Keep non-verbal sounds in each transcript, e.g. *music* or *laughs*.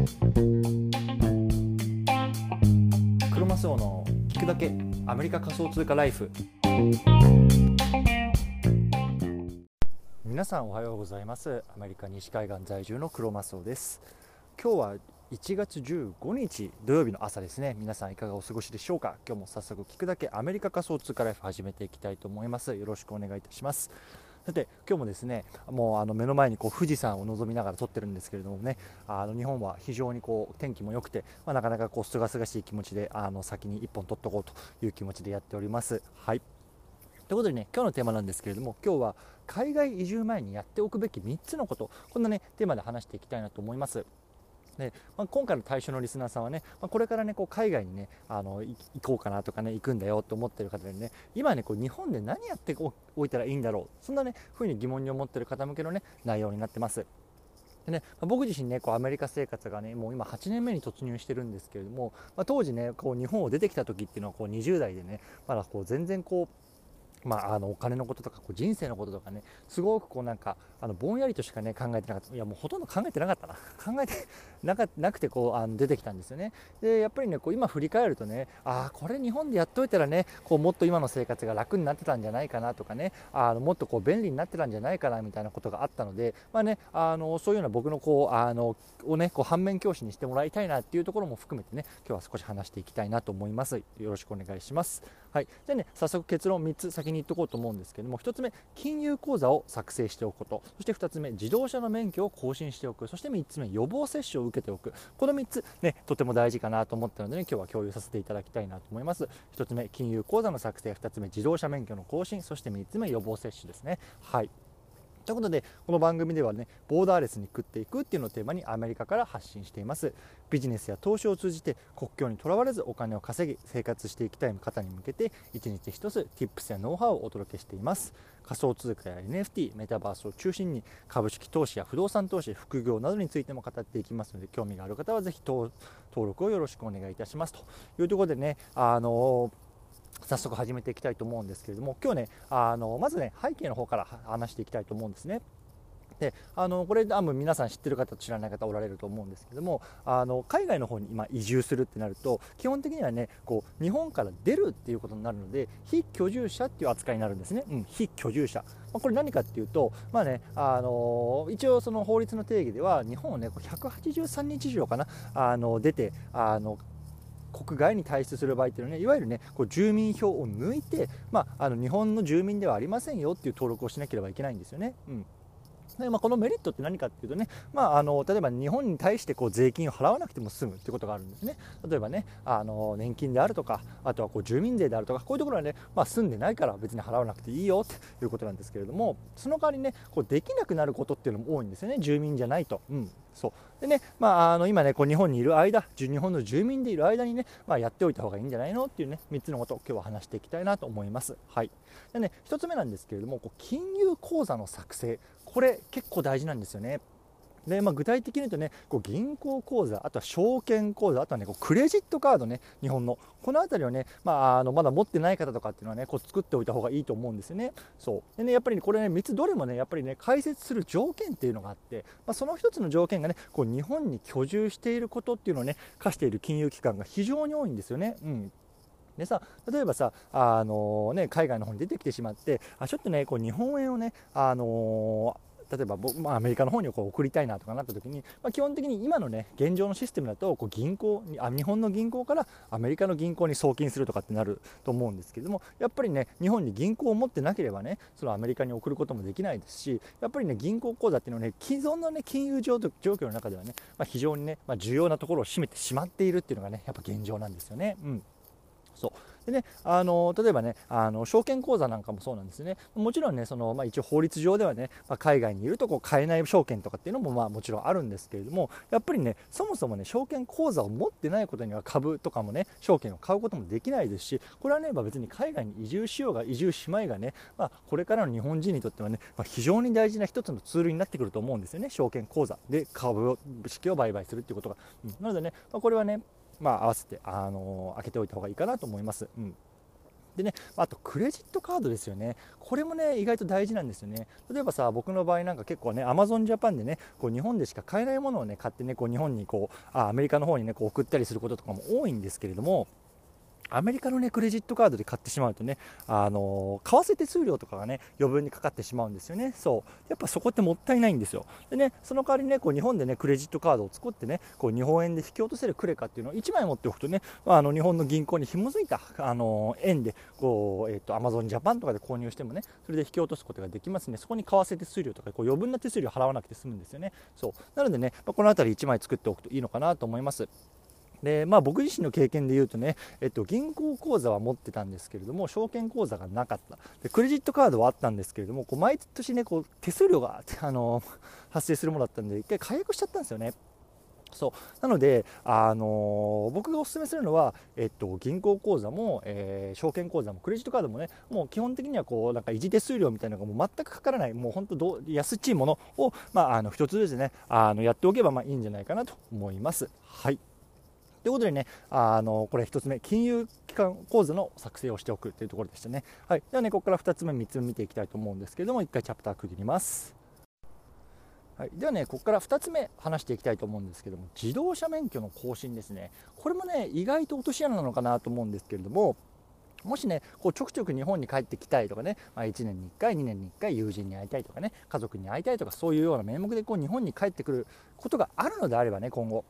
クロマスオの聞くだけアメリカ仮想通貨ライフ。皆さんおはようございます。アメリカ西海岸在住のクロマスオです。今日は1月15日土曜日の朝ですね。皆さんいかがお過ごしでしょうか？今日も早速聞くだけアメリカ仮想通貨ライフ始めていきたいと思います。よろしくお願いいたします。さて今日もですねもうあの目の前にこう富士山を望みながら撮ってるんですけれどもねあの日本は非常にこう天気も良くて、まあ、なかなかこうすがすがしい気持ちであの先に1本撮っておこうという気持ちでやっております。はいということでね今日のテーマなんですけれども今日は海外移住前にやっておくべき3つのことこんなねテーマで話していきたいなと思います。でまあ、今回の対象のリスナーさんはね、まあ、これからねこう海外にねあの行こうかなとかね行くんだよと思ってる方でね今ねこう日本で何やっておいたらいいんだろうそんなねふうに疑問に思ってる方向けのね内容になってます。でね、まあ、僕自身ねこうアメリカ生活がねもう今8年目に突入してるんですけれども、まあ、当時ねこう日本を出てきた時っていうのはこう20代でねまだこう全然こうまあ、あのお金のこととかこう人生のこととかねすごくこうなんかあのぼんやりとしかね考えてなかった。いやもうほとんど考えてなかったな。*laughs* 考えてなかなくてこうあの出てきたんですよね。でやっぱりねこう今振り返るとねああこれ日本でやっといたらねこうもっと今の生活が楽になってたんじゃないかなとかねあのもっとこう便利になってたんじゃないかなみたいなことがあったのでまあねあのそういうような僕のこうあのをねこう反面教師にしてもらいたいなっていうところも含めてね今日は少し話していきたいなと思います。よろしくお願いします。はい。じゃあね早速結論3つ先に言っておこうと思うんですですけども1つ目金融口座を作成しておくこと。そして2つ目自動車の免許を更新しておく。そして3つ目予防接種を受けておく。この3つねとても大事かなと思ったので、ね、今日は共有させていただきたいなと思います。1つ目金融口座の作成。2つ目自動車免許の更新。そして3つ目予防接種ですね。はい。ということでこの番組ではねボーダーレスに食っていくっていうのをテーマにアメリカから発信しています。ビジネスや投資を通じて国境にとらわれずお金を稼ぎ生活していきたい方に向けて一日一つ Tips やノウハウをお届けしています。仮想通貨や NFT メタバースを中心に株式投資や不動産投資副業などについても語っていきますので興味がある方はぜひ登録をよろしくお願いいたします。というところでねあのー早速始めていきたいと思うんですけれども今日ねあのまずね背景の方から話していきたいと思うんですね。であのこれ多分皆さん知ってる方と知らない方おられると思うんですけどもあの海外の方に今移住するってなると基本的にはねこう日本から出るっていうことになるので非居住者っていう扱いになるんですね、うん、非居住者、まあ、これ何かっていうと、まあね、あの一応その法律の定義では日本をね183日以上かなあの出てあの国外に退出する場合っていうのはねいわゆるねこう住民票を抜いて、まあ、あの日本の住民ではありませんよっていう登録をしなければいけないんですよね。うんでまあ、このメリットって何かっていうとね、まあ、あの例えば日本に対してこう税金を払わなくても済むってことがあるんですね。例えばねあの年金であるとかあとはこう住民税であるとかこういうところはね、まあ、住んでないから別に払わなくていいよっていうことなんですけれどもその代わりねこうできなくなることっていうのも多いんですよね。住民じゃないと、うん、そう。でね、まあ、あの今ねこう日本にいる間日本の住民でいる間にね、まあ、やっておいた方がいいんじゃないのっていうね3つのことを今日は話していきたいなと思います。はい。でね、1つ目なんですけれどもこう金融口座の作成。これ結構大事なんですよね。でまあ、具体的に言うとねこう銀行口座あとは証券口座あとはねこうクレジットカードね日本の。この辺りをね、まあ、あのまだ持ってない方とかっていうのはねこう作っておいた方がいいと思うんですよね。そう。でねやっぱり、ね、これね3つどれもねやっぱりね解説する条件っていうのがあって、まあ、その1つの条件がねこう日本に居住していることっていうのをね課している金融機関が非常に多いんですよね。うん。でさ例えばさあの、ね、海外の方に出てきてしまってあちょっとねこう日本円をねあのー例えば、まあ、アメリカの方にこう送りたいなとかなった時に、まあ、基本的に今のね現状のシステムだとこう銀行にあ日本の銀行からアメリカの銀行に送金するとかってなると思うんですけれどもやっぱりね日本に銀行を持ってなければねそのアメリカに送ることもできないですしやっぱりね銀行口座っていうのはね既存のね金融状況の中ではね、まあ、非常にね、ま、重要なところを占めてしまっているっていうのがねやっぱ現状なんですよね。うんそう。でね、あの例えばねあの証券口座なんかもそうなんですね。もちろんねその、まあ、一応法律上ではね、まあ、海外にいるとこう買えない証券とかっていうのもまあもちろんあるんですけれどもやっぱりねそもそもね証券口座を持ってないことには株とかもね証券を買うこともできないですしこれはね、まあ、別に海外に移住しようが移住しまいがね、まあ、これからの日本人にとってはね、まあ、非常に大事な一つのツールになってくると思うんですよね。証券口座で株式を売買するっていうことが、うん、なのでね、まあ、これはねまあ、合わせて、あのー、開けておいた方がいいかなと思います。うん。でねあとクレジットカードですよね。これもね意外と大事なんですよね。例えばさ僕の場合なんか結構ねアマゾンジャパンでねこう日本でしか買えないものをね買ってねこう日本にこうあアメリカの方にねこう送ったりすることとかも多いんですけれどもアメリカの、ね、クレジットカードで買ってしまうとね、あの為替手数料とかがね余分にかかってしまうんですよね、そう。やっぱそこってもったいないんですよ、でねその代わりねこう日本でねクレジットカードを作ってねこう日本円で引き落とせるクレカっていうのを1枚持っておくとね、まあの日本の銀行に紐づいた、あの円でこう、えーと、アマゾンジャパンとかで購入してもねそれで引き落とすことができますね、そこに為替手数料とかこう余分な手数料払わなくて済むんですよね、そう。なのでね、まあ、この辺り1枚作っておくといいのかなと思います。でまあ、僕自身の経験で言うとね、えっと、銀行口座は持ってたんですけれども証券口座がなかったでクレジットカードはあったんですけれどもこう毎年ねこう手数料が *laughs* あの発生するものだったんで一回解約しちゃったんですよね。そうなので、あのー、僕がお勧めするのは、えっと、銀行口座も、えー、証券口座もクレジットカードもねもう基本的にはこうなんか維持手数料みたいなのがもう全くかからないもう本当ど安っちいものを、まあ、あの1つずつねあのやっておけばまあいいんじゃないかなと思います。はいということでね、あのこれ1つ目、金融機関口座の作成をしておくというところでしたね。はい、ではね、ここから2つ目、3つ目見ていきたいと思うんですけれども、1回チャプター区切ります。はい、ではね、ここから2つ目話していきたいと思うんですけども、自動車免許の更新ですね。これもね、意外と落とし穴なのかなと思うんですけれども、もしね、こうちょくちょく日本に帰ってきたいとかね、まあ、1年に1回、2年に1回、友人に会いたいとかね、家族に会いたいとか、そういうような名目でこう日本に帰ってくることがあるのであればね、今後、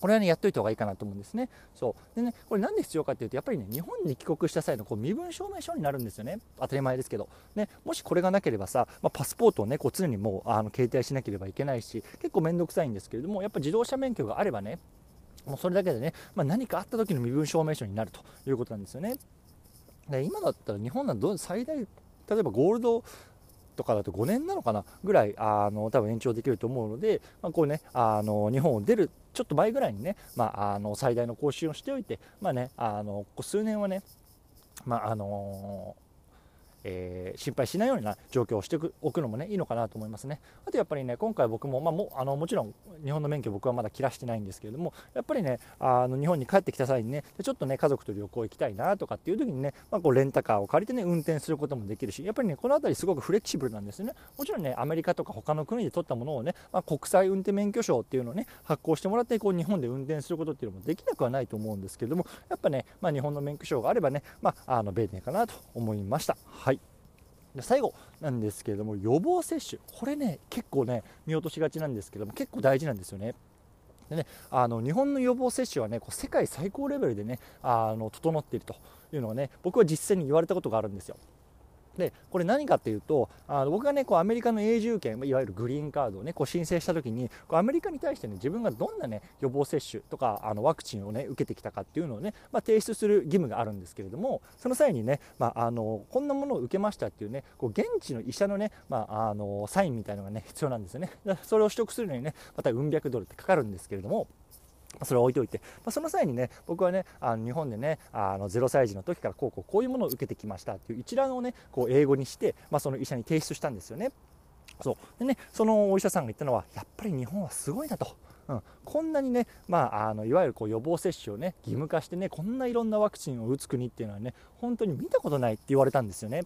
これはね、やっといた方がいいかなと思うんですね。そう。でね、これなんで必要かっていうと、やっぱりね、日本に帰国した際のこう身分証明書になるんですよね。当たり前ですけど。ね、もしこれがなければさ、まあ、パスポートをね、こう常にもう、あの、携帯しなければいけないし、結構面倒くさいんですけれども、やっぱ自動車免許があればね、もうそれだけでね、まあ、何かあった時の身分証明書になるということなんですよね。で今だったら日本はど最大例えばゴールドとかだと5年なのかなぐらいあの多分延長できると思うので、まあ、こうねあの日本を出るちょっと前ぐらいにね、まあ、あの最大の更新をしておいて、まあね、あの数年はね、まああのえー、心配しないような状況をしておくのもねいいのかなと思いますね。あとやっぱりね今回僕も、まあ、もあのもちろん日本の免許僕はまだ切らしてないんですけれどもやっぱりねあの日本に帰ってきた際にねちょっとね家族と旅行行きたいなとかっていう時にね、まあ、こうレンタカーを借りてね運転することもできるしやっぱりねこの辺りすごくフレキシブルなんですよね。もちろんねアメリカとか他の国で取ったものをね、まあ、国際運転免許証っていうのをね発行してもらってこう日本で運転することっていうのもできなくはないと思うんですけれどもやっぱね、まあ、日本の免許証があればね、まあ、あの便利かなと思いました。はい最後なんですけれども予防接種これね結構ね見落としがちなんですけども結構大事なんですよね。でね、あの日本の予防接種はねこう世界最高レベルでねあの整っているというのはね僕は実際に言われたことがあるんですよ。でこれ何かっていうとあの僕がねこうアメリカの永住権いわゆるグリーンカードをねこう申請した時にこうアメリカに対してね自分がどんなね予防接種とかあのワクチンをね受けてきたかっていうのをね、まあ、提出する義務があるんですけれどもその際にね、まあ、あのこんなものを受けましたっていうねこう現地の医者のね、まあ、あのサインみたいなのがね必要なんですよね。それを取得するのにねまたうん百ドルってかかるんですけれどもそれは置いておいて、まあ、その際にね僕はねあの日本でねあの0歳児の時からこうこうこういうものを受けてきましたっていう一覧をねこう英語にして、まあ、その医者に提出したんですよね。そうでねそのお医者さんが言ったのはやっぱり日本はすごいなと。うん、こんなにね、まあ、あのいわゆるこう予防接種をね義務化してねこんないろんなワクチンを打つ国っていうのはね本当に見たことないって言われたんですよね。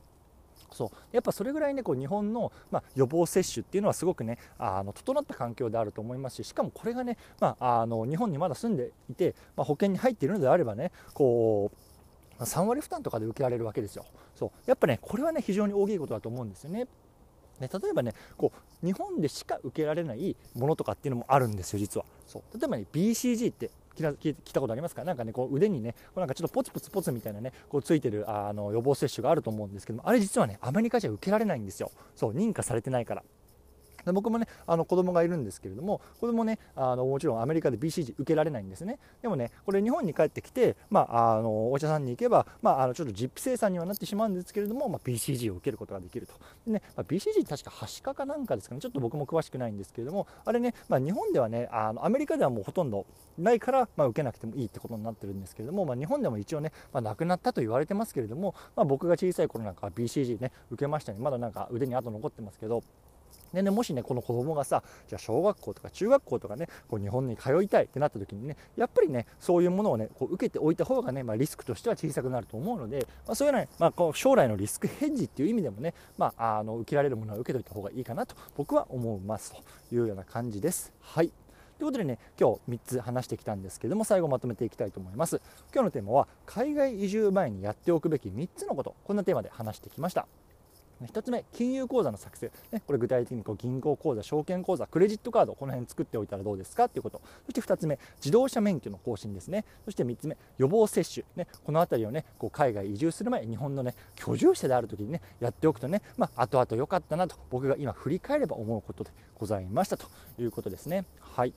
そうやっぱそれぐらいねこう日本の、まあ、予防接種っていうのはすごくねあの整った環境であると思いますししかもこれがね、まあ、あの日本にまだ住んでいて、まあ、保険に入っているのであればねこう3割負担とかで受けられるわけですよ。そうやっぱねこれはね非常に大きいことだと思うんですよね。ね、例えばねこう日本でしか受けられないものとかっていうのもあるんですよ実はそう例えばね BCG って聞いたことありますか？なんかねこう腕にねこうなんかちょっとポツポツポツみたいなねこうついてるあの予防接種があると思うんですけどもあれ実はねアメリカじゃ受けられないんですよ。そう認可されてないから。で僕もねあの子供がいるんですけれども子供ねあのもちろんアメリカで BCG 受けられないんですね。でもねこれ日本に帰ってきて、まあ、あのお医者さんに行けば、まあ、あのちょっと実費生産にはなってしまうんですけれども、まあ、BCG を受けることができると。でね、まあ、BCG 確かはしかかなんかですかね。ちょっと僕も詳しくないんですけれどもあれね、まあ、日本ではねあのアメリカではもうほとんどないから、まあ、受けなくてもいいってことになってるんですけれども、まあ、日本でも一応ね、まあ、亡くなったと言われてますけれども、まあ、僕が小さい頃なんかは BCG ね受けましたね。まだなんか腕に跡残ってますけど。でね、もしね、この子供がさ、じゃあ小学校とか中学校とかね、こう日本に通いたいってなった時にね、やっぱりね、そういうものをね、こう受けておいた方がね、まあ、リスクとしては小さくなると思うので、まあ、そういうね、まあ、こう将来のリスクヘッジっていう意味でもね、まあ、あの受けられるものは受けといた方がいいかなと僕は思いますというような感じです。はい。ということでね、今日3つ話してきたんですけども、最後まとめていきたいと思います。今日のテーマは、海外移住前にやっておくべき3つのこと、こんなテーマで話してきました。1つ目、金融口座の作成、ね、これ具体的にこう銀行口座、証券口座、クレジットカード、この辺作っておいたらどうですかということ、そして2つ目、自動車免許の更新ですね、そして3つ目、予防接種、ね、この辺りをねこう海外移住する前、日本の、ね、居住者であるときにねやっておくとね、まあ、後々良かったなと、僕が今振り返れば思うことでございましたということですね。はい。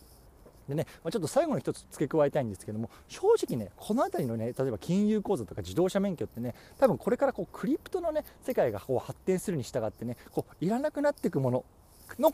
でね、まあ、ちょっと最後の1つ付け加えたいんですけども正直ねこの辺りのね例えば金融口座とか自動車免許ってね多分これからこうクリプトのね世界がこう発展するに従ってねこういらなくなっていくものの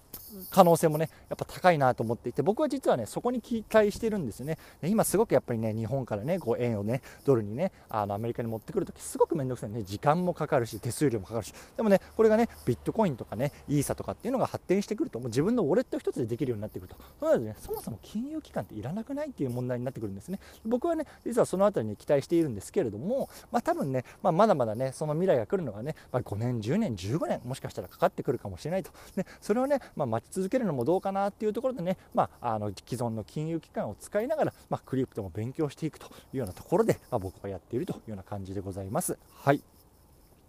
可能性もねやっぱ高いなと思っていて僕は実はねそこに期待してるんですよね。今すごくやっぱりね日本からねこう円をねドルにねあのアメリカに持ってくるときすごく面倒くさいね。時間もかかるし手数料もかかるし。でもねこれがねビットコインとかねイーサとかっていうのが発展してくるともう自分のウォレット一つでできるようになってくると。そうなるとねそもそも金融機関っていらなくないっていう問題になってくるんですね。僕はね実はその辺りに期待しているんですけれどもまあ多分ね、まあ、まだまだねその未来が来るのがね、まあ、5年10年15年もしかしたらかかってくるかもしれないと、ね、それをね、まあ、待ち続けるのもどうかなっていうところでね、まあ、あの既存の金融機関を使いながら、まあ、クリプトも勉強していくというようなところで、まあ、僕はやっているというような感じでございます。はい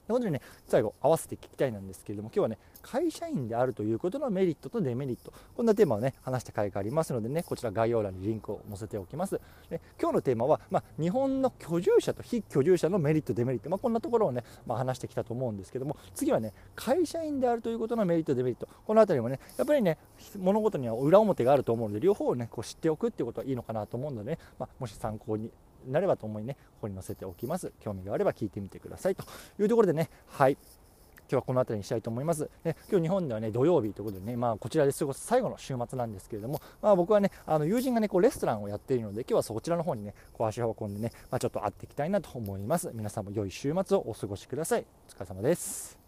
ということでね、最後、合わせて聞きたいなんですけれども、今日はね、会社員であるということのメリットとデメリット、こんなテーマをね、話した回がありますのでね、こちら概要欄にリンクを載せておきます。で今日のテーマは、まあ、日本の居住者と非居住者のメリット、デメリット、まあ、こんなところをね、まあ、話してきたと思うんですけども、次はね、会社員であるということのメリット、デメリット、この辺りもね、やっぱりね、物事には裏表があると思うので、両方をね、こう知っておくっていうことはいいのかなと思うので、ね、まあ、もし参考になればと思いね、ここに載せておきます。興味があれば聞いてみてくださいというところでね、はい。今日はこの辺りにしたいと思います。で今日日本ではね土曜日ということでね、まあ、こちらで過ごす最後の週末なんですけれども、まあ、僕はねあの友人がねこうレストランをやっているので今日はそちらの方にねこう足を運んでね、まあ、ちょっと会っていきたいなと思います。皆さんも良い週末をお過ごしください。お疲れ様です。